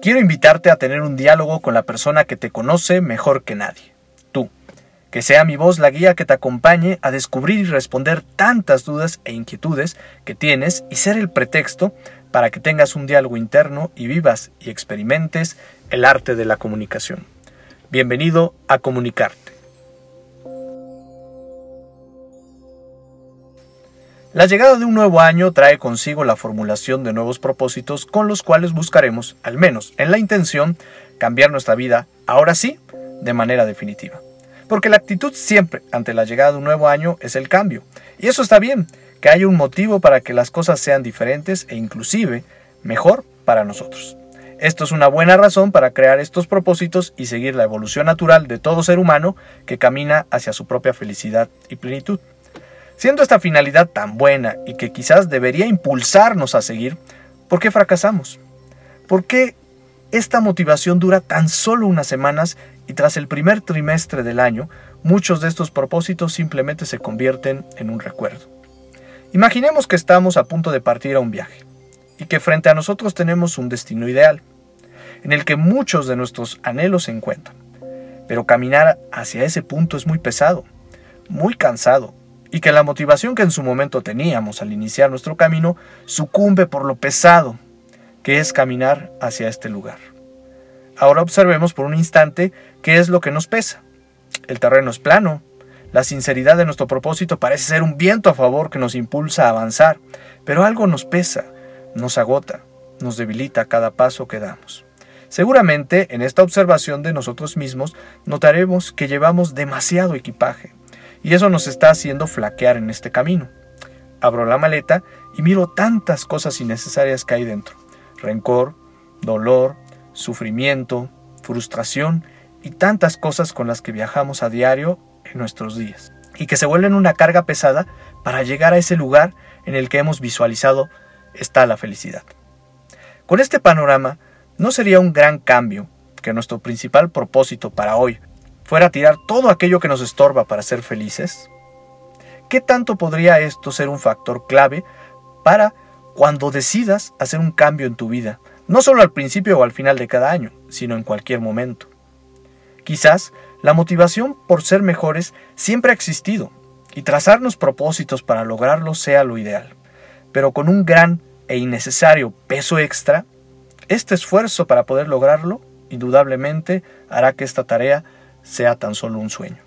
quiero invitarte a tener un diálogo con la persona que te conoce mejor que nadie, tú. Que sea mi voz la guía que te acompañe a descubrir y responder tantas dudas e inquietudes que tienes y ser el pretexto para que tengas un diálogo interno y vivas y experimentes el arte de la comunicación. Bienvenido a Comunicarte. La llegada de un nuevo año trae consigo la formulación de nuevos propósitos con los cuales buscaremos, al menos en la intención, cambiar nuestra vida, ahora sí, de manera definitiva. Porque la actitud siempre ante la llegada de un nuevo año es el cambio. Y eso está bien, que haya un motivo para que las cosas sean diferentes e inclusive mejor para nosotros. Esto es una buena razón para crear estos propósitos y seguir la evolución natural de todo ser humano que camina hacia su propia felicidad y plenitud. Siendo esta finalidad tan buena y que quizás debería impulsarnos a seguir, ¿por qué fracasamos? ¿Por qué esta motivación dura tan solo unas semanas y tras el primer trimestre del año, muchos de estos propósitos simplemente se convierten en un recuerdo? Imaginemos que estamos a punto de partir a un viaje y que frente a nosotros tenemos un destino ideal en el que muchos de nuestros anhelos se encuentran. Pero caminar hacia ese punto es muy pesado, muy cansado, y que la motivación que en su momento teníamos al iniciar nuestro camino sucumbe por lo pesado que es caminar hacia este lugar. Ahora observemos por un instante qué es lo que nos pesa. El terreno es plano, la sinceridad de nuestro propósito parece ser un viento a favor que nos impulsa a avanzar, pero algo nos pesa, nos agota, nos debilita cada paso que damos. Seguramente en esta observación de nosotros mismos notaremos que llevamos demasiado equipaje y eso nos está haciendo flaquear en este camino. Abro la maleta y miro tantas cosas innecesarias que hay dentro. Rencor, dolor, sufrimiento, frustración y tantas cosas con las que viajamos a diario en nuestros días y que se vuelven una carga pesada para llegar a ese lugar en el que hemos visualizado está la felicidad. Con este panorama, ¿No sería un gran cambio que nuestro principal propósito para hoy fuera tirar todo aquello que nos estorba para ser felices? ¿Qué tanto podría esto ser un factor clave para cuando decidas hacer un cambio en tu vida, no solo al principio o al final de cada año, sino en cualquier momento? Quizás la motivación por ser mejores siempre ha existido y trazarnos propósitos para lograrlo sea lo ideal, pero con un gran e innecesario peso extra este esfuerzo para poder lograrlo, indudablemente, hará que esta tarea sea tan solo un sueño.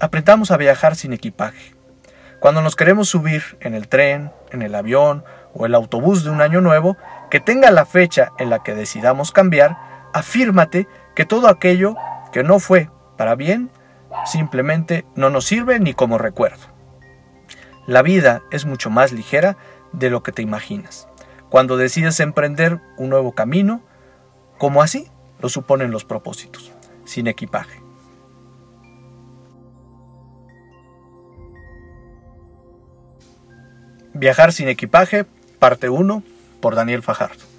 Aprendamos a viajar sin equipaje. Cuando nos queremos subir en el tren, en el avión o el autobús de un año nuevo, que tenga la fecha en la que decidamos cambiar, afírmate que todo aquello que no fue para bien simplemente no nos sirve ni como recuerdo. La vida es mucho más ligera de lo que te imaginas cuando decides emprender un nuevo camino, como así lo suponen los propósitos, sin equipaje. Viajar sin equipaje, parte 1, por Daniel Fajardo.